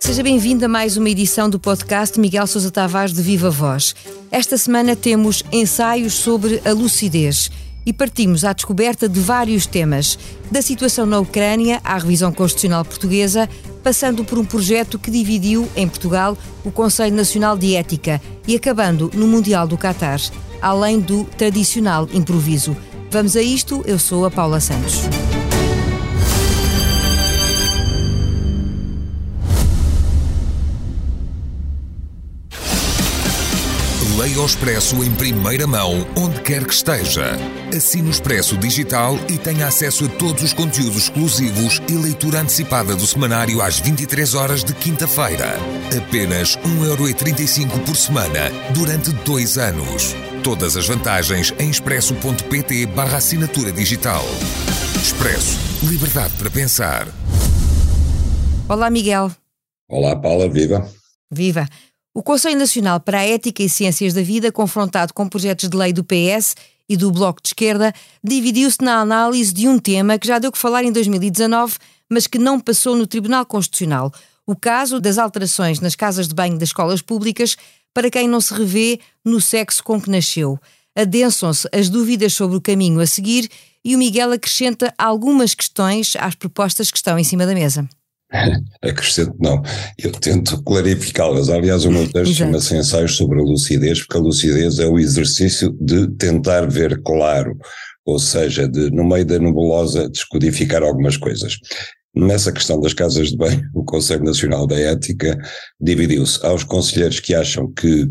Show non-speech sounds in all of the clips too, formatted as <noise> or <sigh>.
Seja bem-vindo a mais uma edição do podcast Miguel Sousa Tavares de Viva Voz. Esta semana temos ensaios sobre a lucidez e partimos à descoberta de vários temas, da situação na Ucrânia à revisão constitucional portuguesa, passando por um projeto que dividiu, em Portugal, o Conselho Nacional de Ética e acabando no Mundial do Qatar, além do tradicional improviso. Vamos a isto, eu sou a Paula Santos. Leia o Expresso em primeira mão, onde quer que esteja. Assine o Expresso Digital e tenha acesso a todos os conteúdos exclusivos e leitura antecipada do semanário às 23 horas de quinta-feira. Apenas 1,35€ por semana, durante dois anos. Todas as vantagens em expresso.pt barra assinatura digital. Expresso. Liberdade para pensar. Olá, Miguel. Olá, Paula, viva. Viva. O Conselho Nacional para a Ética e Ciências da Vida, confrontado com projetos de lei do PS e do Bloco de Esquerda, dividiu-se na análise de um tema que já deu que falar em 2019, mas que não passou no Tribunal Constitucional. O caso das alterações nas casas de banho das escolas públicas para quem não se revê no sexo com que nasceu. Adensam-se as dúvidas sobre o caminho a seguir e o Miguel acrescenta algumas questões às propostas que estão em cima da mesa. <laughs> Acrescento, não. Eu tento clarificá-las. Aliás, o meu texto chama-se Ensaios sobre a Lucidez, porque a lucidez é o exercício de tentar ver claro, ou seja, de, no meio da nebulosa, descodificar algumas coisas. Nessa questão das casas de banho, o Conselho Nacional da Ética dividiu-se aos conselheiros que acham que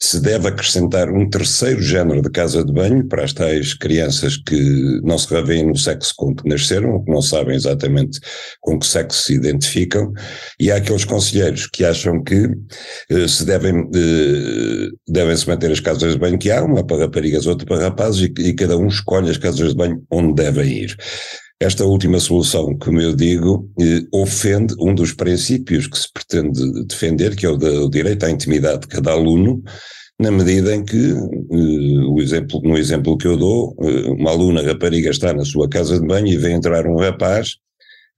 se deve acrescentar um terceiro género de casa de banho para as tais crianças que não se revêem no sexo com que nasceram, que não sabem exatamente com que sexo se identificam, e há aqueles conselheiros que acham que eh, se devem, eh, devem se manter as casas de banho que há, uma para raparigas, outra para rapazes, e, e cada um escolhe as casas de banho onde devem ir. Esta última solução, como eu digo, eh, ofende um dos princípios que se pretende defender, que é o, do direito à intimidade de cada aluno, na medida em que, eh, o exemplo, no exemplo que eu dou, eh, uma aluna rapariga está na sua casa de banho e vem entrar um rapaz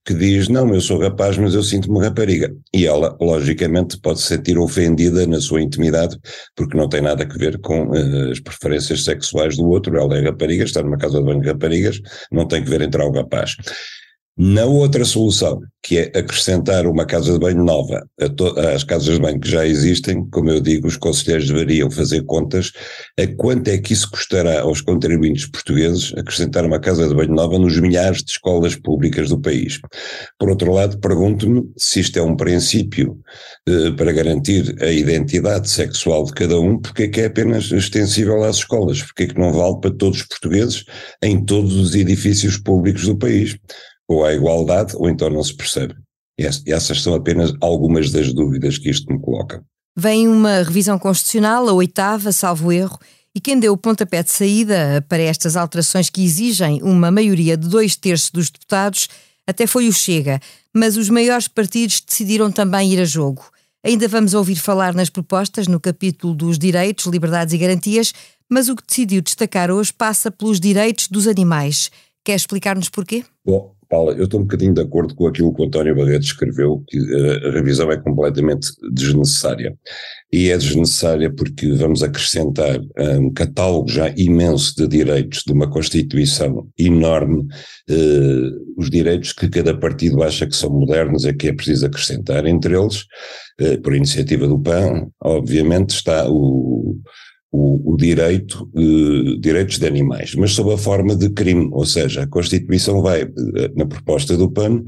que diz: Não, eu sou rapaz, mas eu sinto-me rapariga. E ela, logicamente, pode se sentir ofendida na sua intimidade, porque não tem nada a ver com uh, as preferências sexuais do outro. Ela é rapariga, está numa casa de banho de raparigas, não tem que ver entrar o rapaz. Na outra solução, que é acrescentar uma casa de banho nova às casas de banho que já existem, como eu digo, os conselheiros deveriam fazer contas a quanto é que isso custará aos contribuintes portugueses acrescentar uma casa de banho nova nos milhares de escolas públicas do país. Por outro lado, pergunto-me se isto é um princípio eh, para garantir a identidade sexual de cada um, porque é que é apenas extensível às escolas, porque é que não vale para todos os portugueses em todos os edifícios públicos do país ou à igualdade, ou então não se percebe. E essas são apenas algumas das dúvidas que isto me coloca. Vem uma revisão constitucional, a oitava, salvo erro, e quem deu o pontapé de saída para estas alterações que exigem uma maioria de dois terços dos deputados até foi o Chega, mas os maiores partidos decidiram também ir a jogo. Ainda vamos ouvir falar nas propostas no capítulo dos direitos, liberdades e garantias, mas o que decidiu destacar hoje passa pelos direitos dos animais. Quer explicar-nos porquê? Bom, Eu estou um bocadinho de acordo com aquilo que o António Barreto escreveu, que a revisão é completamente desnecessária. E é desnecessária porque vamos acrescentar um catálogo já imenso de direitos de uma Constituição enorme, eh, os direitos que cada partido acha que são modernos é que é preciso acrescentar. Entre eles, eh, por iniciativa do PAN, obviamente, está o o, o direito, uh, direitos de animais, mas sob a forma de crime, ou seja, a Constituição vai, eh, na proposta do PAN,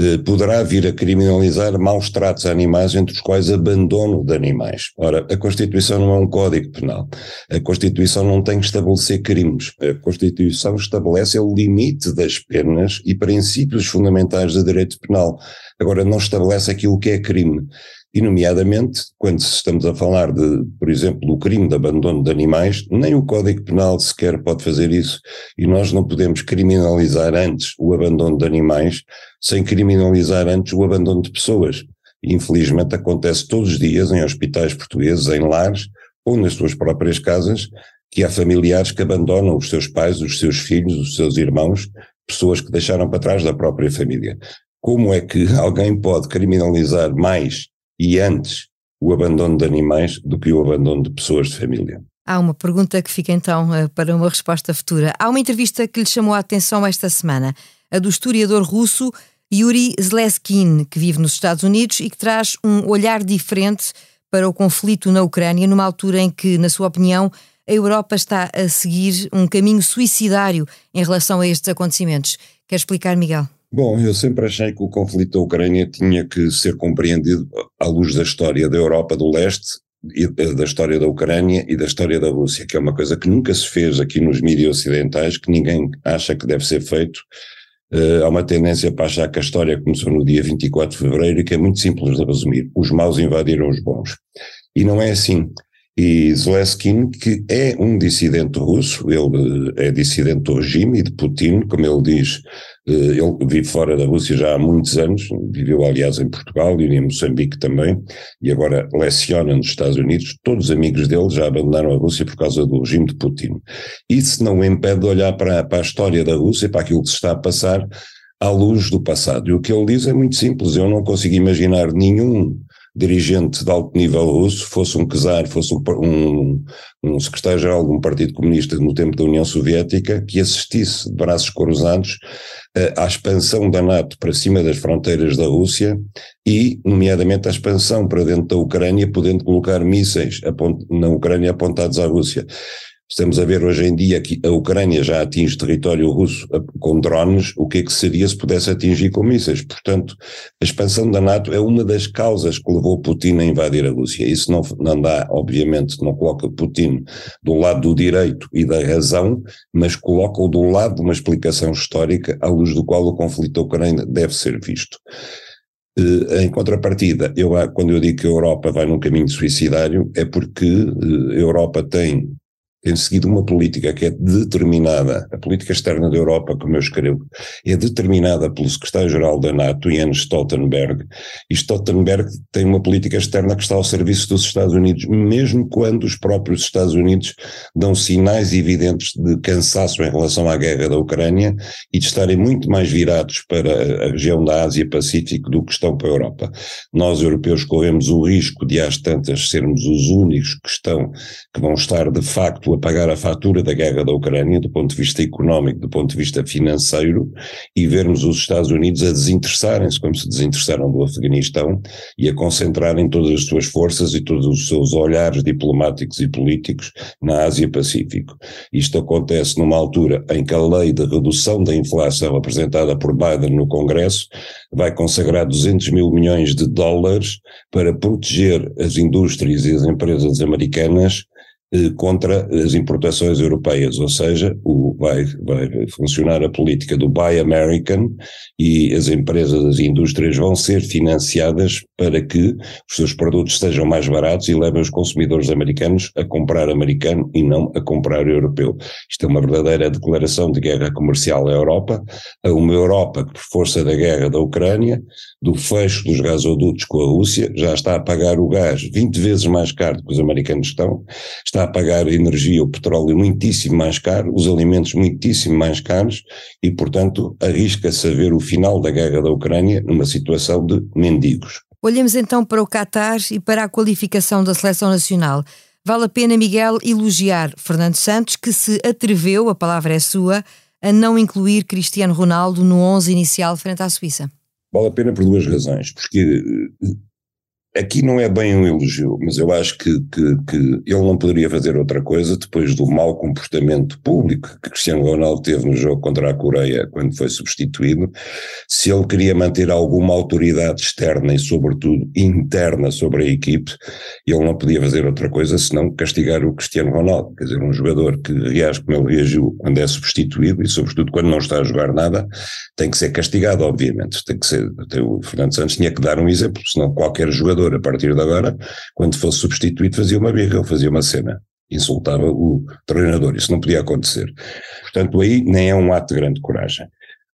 eh, poderá vir a criminalizar maus tratos a animais, entre os quais abandono de animais. Ora, a Constituição não é um código penal. A Constituição não tem que estabelecer crimes. A Constituição estabelece o limite das penas e princípios fundamentais do direito penal. Agora, não estabelece aquilo que é crime e nomeadamente quando estamos a falar de, por exemplo, do crime de abandono de animais, nem o Código Penal sequer pode fazer isso e nós não podemos criminalizar antes o abandono de animais sem criminalizar antes o abandono de pessoas. Infelizmente acontece todos os dias em hospitais portugueses, em lares ou nas suas próprias casas, que há familiares que abandonam os seus pais, os seus filhos, os seus irmãos, pessoas que deixaram para trás da própria família. Como é que <laughs> alguém pode criminalizar mais e antes o abandono de animais do que o abandono de pessoas de família? Há uma pergunta que fica então eh, para uma resposta futura. Há uma entrevista que lhe chamou a atenção esta semana, a do historiador russo Yuri Zleskin, que vive nos Estados Unidos e que traz um olhar diferente para o conflito na Ucrânia, numa altura em que, na sua opinião, a Europa está a seguir um caminho suicidário em relação a estes acontecimentos. Quer explicar, Miguel? Bom, eu sempre achei que o conflito da Ucrânia tinha que ser compreendido à luz da história da Europa do Leste e da história da Ucrânia e da história da Rússia, que é uma coisa que nunca se fez aqui nos mídias ocidentais, que ninguém acha que deve ser feito. Uh, há uma tendência para achar que a história começou no dia 24 de fevereiro e que é muito simples de resumir. Os maus invadiram os bons. E não é assim e Zelensky, que é um dissidente russo, ele eh, é dissidente do regime e de Putin, como ele diz, ele vive fora da Rússia já há muitos anos, viveu aliás em Portugal e em Moçambique também, e agora leciona nos Estados Unidos, todos os amigos dele já abandonaram a Rússia por causa do regime de Putin. Isso não o impede de olhar para, para a história da Rússia, para aquilo que se está a passar, à luz do passado. E o que ele diz é muito simples, eu não consigo imaginar nenhum dirigente de alto nível russo, fosse um czar, fosse um, um, um secretário-geral de um partido comunista no tempo da União Soviética, que assistisse de braços cruzados uh, à expansão da NATO para cima das fronteiras da Rússia e, nomeadamente, à expansão para dentro da Ucrânia, podendo colocar mísseis na Ucrânia apontados à Rússia. Estamos a ver hoje em dia que a Ucrânia já atinge território russo com drones, o que é que seria se pudesse atingir com mísseis? Portanto, a expansão da NATO é uma das causas que levou Putin a invadir a Rússia. Isso não, não dá, obviamente, não coloca Putin do lado do direito e da razão, mas coloca-o do lado de uma explicação histórica à luz do qual o conflito da Ucrânia deve ser visto. Eh, em contrapartida, eu, quando eu digo que a Europa vai num caminho suicidário, é porque eh, a Europa tem tem seguido uma política que é determinada, a política externa da Europa, como eu escrevo, é determinada pelo secretário-geral da NATO, Jens Stoltenberg, e Stoltenberg tem uma política externa que está ao serviço dos Estados Unidos, mesmo quando os próprios Estados Unidos dão sinais evidentes de cansaço em relação à guerra da Ucrânia e de estarem muito mais virados para a região da Ásia-Pacífico do que estão para a Europa. Nós, europeus, corremos o risco de, às tantas, sermos os únicos que estão, que vão estar de facto a pagar a fatura da guerra da Ucrânia do ponto de vista económico, do ponto de vista financeiro, e vermos os Estados Unidos a desinteressarem-se, como se desinteressaram do Afeganistão, e a concentrarem todas as suas forças e todos os seus olhares diplomáticos e políticos na Ásia-Pacífico. Isto acontece numa altura em que a lei de redução da inflação apresentada por Biden no Congresso vai consagrar 200 mil milhões de dólares para proteger as indústrias e as empresas americanas contra as importações europeias, ou seja, o, vai, vai funcionar a política do Buy American e as empresas, as indústrias vão ser financiadas para que os seus produtos sejam mais baratos e levem os consumidores americanos a comprar americano e não a comprar europeu. Isto é uma verdadeira declaração de guerra comercial à Europa, a uma Europa que, por força da guerra da Ucrânia, do fecho dos gasodutos com a Rússia, já está a pagar o gás 20 vezes mais caro do que os americanos estão, está a pagar a energia, o petróleo muitíssimo mais caro, os alimentos muitíssimo mais caros e, portanto, arrisca-se a ver o final da guerra da Ucrânia numa situação de mendigos. Olhemos então para o Qatar e para a qualificação da seleção nacional. Vale a pena, Miguel, elogiar Fernando Santos, que se atreveu, a palavra é sua, a não incluir Cristiano Ronaldo no 11 inicial frente à Suíça. Vale a pena por duas razões. Porque aqui não é bem um elogio, mas eu acho que, que, que, ele não poderia fazer outra coisa depois do mau comportamento público que Cristiano Ronaldo teve no jogo contra a Coreia quando foi substituído. Se ele queria manter alguma autoridade externa e, sobretudo, interna sobre a equipe, ele não podia fazer outra coisa senão castigar o Cristiano Ronaldo. Quer dizer, um jogador que reage como ele reagiu quando é substituído e, sobretudo, quando não está a jogar nada, tem que ser castigado, obviamente. Tem que ser. O Fernando Santos tinha que dar um exemplo, senão qualquer jogador a partir de agora, quando fosse substituído, fazia uma birra, ou fazia uma cena, insultava o treinador. Isso não podia acontecer. Portanto, aí nem é um ato de grande coragem.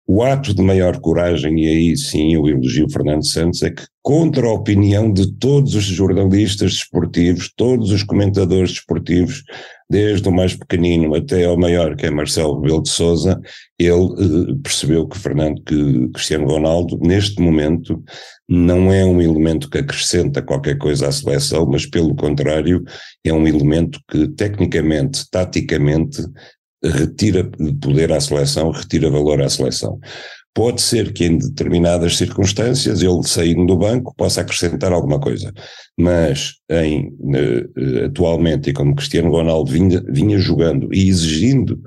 O ato de maior coragem, e aí sim eu elogio Fernando Santos, é que, contra a opinião de todos os jornalistas desportivos, todos os comentadores desportivos, desde o mais pequenino até ao maior, que é Marcelo Rebelo de Souza, ele eh, percebeu que Fernando, que Cristiano Ronaldo, neste momento, não é um elemento que acrescenta qualquer coisa à seleção, mas pelo contrário, é um elemento que tecnicamente, taticamente, retira poder à seleção, retira valor à seleção. Pode ser que em determinadas circunstâncias ele saindo do banco possa acrescentar alguma coisa, mas em, eh, atualmente, e como Cristiano Ronaldo vinha, vinha jogando e exigindo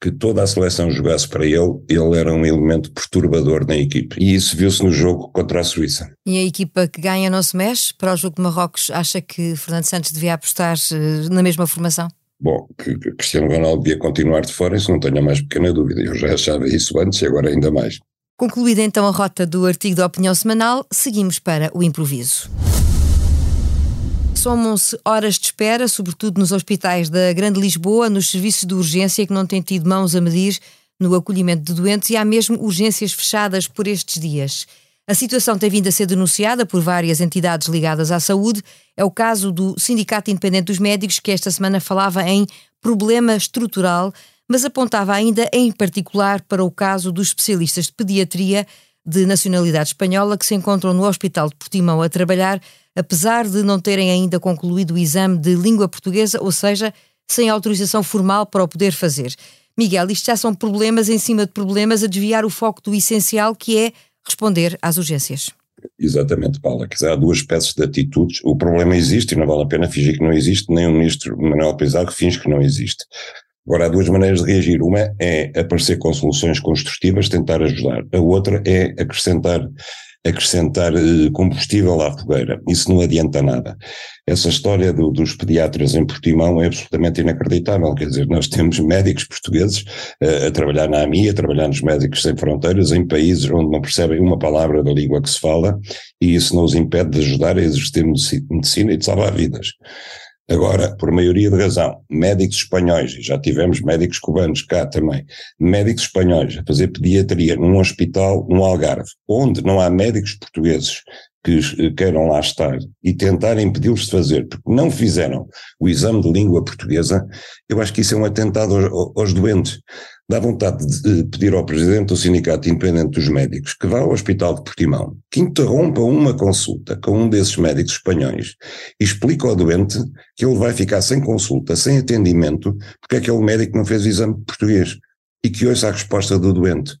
que toda a seleção jogasse para ele, ele era um elemento perturbador na equipe. E isso viu-se no jogo contra a Suíça. E a equipa que ganha não se mexe? Para o jogo de Marrocos, acha que Fernando Santos devia apostar eh, na mesma formação? Bom, que Cristiano Ronaldo devia continuar de fora, isso não tenho a mais pequena dúvida. Eu já achava isso antes e agora ainda mais. Concluída então a rota do artigo da opinião semanal, seguimos para o improviso. Somam-se horas de espera, sobretudo nos hospitais da Grande Lisboa, nos serviços de urgência que não têm tido mãos a medir no acolhimento de doentes e há mesmo urgências fechadas por estes dias. A situação tem vindo a ser denunciada por várias entidades ligadas à saúde. É o caso do Sindicato Independente dos Médicos, que esta semana falava em problema estrutural, mas apontava ainda em particular para o caso dos especialistas de pediatria de nacionalidade espanhola que se encontram no Hospital de Portimão a trabalhar, apesar de não terem ainda concluído o exame de língua portuguesa, ou seja, sem autorização formal para o poder fazer. Miguel, isto já são problemas em cima de problemas a desviar o foco do essencial, que é responder às urgências. Exatamente, Paula. Há duas espécies de atitudes. O problema existe e não vale a pena fingir que não existe, nem o ministro Manuel Pizarro finge que não existe. Agora, há duas maneiras de reagir. Uma é aparecer com soluções construtivas, tentar ajudar. A outra é acrescentar acrescentar eh, combustível à fogueira. Isso não adianta nada. Essa história do, dos pediatras em Portimão é absolutamente inacreditável. Quer dizer, nós temos médicos portugueses uh, a trabalhar na AMI, a trabalhar nos Médicos Sem Fronteiras, em países onde não percebem uma palavra da língua que se fala, e isso não os impede de ajudar a exercer medicina e de salvar vidas. Agora, por maioria de razão, médicos espanhóis, e já tivemos médicos cubanos cá também, médicos espanhóis a fazer pediatria num hospital no Algarve, onde não há médicos portugueses que queiram lá estar e tentarem impedi-los de fazer, porque não fizeram o exame de língua portuguesa, eu acho que isso é um atentado aos, aos doentes. Dá vontade de pedir ao presidente do Sindicato Independente dos Médicos que vá ao Hospital de Portimão, que interrompa uma consulta com um desses médicos espanhóis e explique ao doente que ele vai ficar sem consulta, sem atendimento, porque aquele médico não fez o exame português e que ouça a resposta do doente.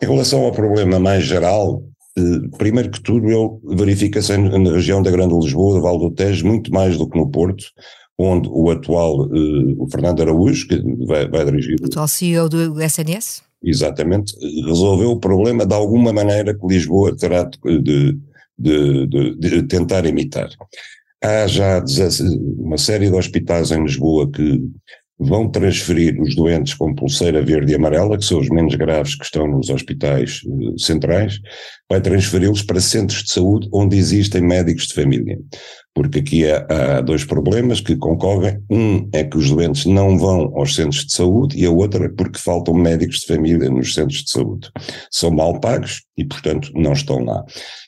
Em relação ao problema mais geral, eh, primeiro que tudo, ele verifica-se na região da Grande Lisboa, do Val do Tejo, muito mais do que no Porto, onde o atual, uh, o Fernando Araújo, que vai, vai dirigir. O atual CEO do SNS? Exatamente, resolveu o problema de alguma maneira que Lisboa terá de, de, de, de tentar imitar. Há já uma série de hospitais em Lisboa que vão transferir os doentes com pulseira verde e amarela, que são os menos graves que estão nos hospitais uh, centrais, vai transferi-los para centros de saúde onde existem médicos de família porque aqui há, há, dois problemas que concorrem. Um é que os doentes não vão aos centros de saúde e a outra é porque faltam médicos de família nos centros de saúde. São mal pagos e, portanto, não estão lá.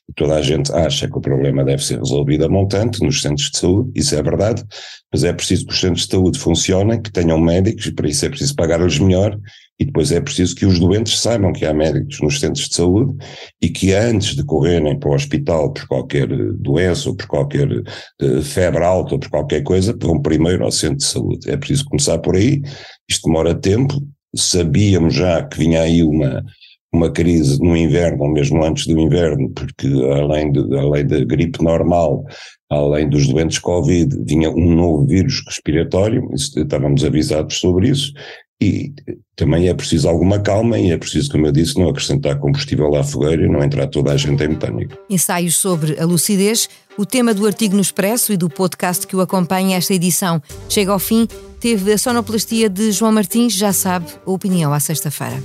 E toda a gente acha que o problema deve ser resolvido a montante nos centros de saúde, isso é verdade, mas é preciso que os centros de saúde funcionem, que tenham médicos e para isso é preciso pagar-lhes melhor e depois é preciso que os doentes saibam que há médicos nos centros de saúde e que antes de correrem para o hospital por qualquer doença ou por qualquer uh, febre alta ou por qualquer coisa, vão primeiro ao centro de saúde. É preciso começar por aí, isto demora tempo, sabíamos já que vinha aí uma, uma crise no inverno, ou mesmo antes do inverno, porque além, de, além da gripe normal, além dos doentes Covid, vinha um novo vírus respiratório, estávamos avisados sobre isso, e também é preciso alguma calma e é preciso, como eu disse, não acrescentar combustível à fogueira e não entrar toda a gente em metânico. Ensaios sobre a lucidez, o tema do artigo no Expresso e do podcast que o acompanha esta edição chega ao fim. Teve a sonoplastia de João Martins, já sabe, a opinião à sexta-feira.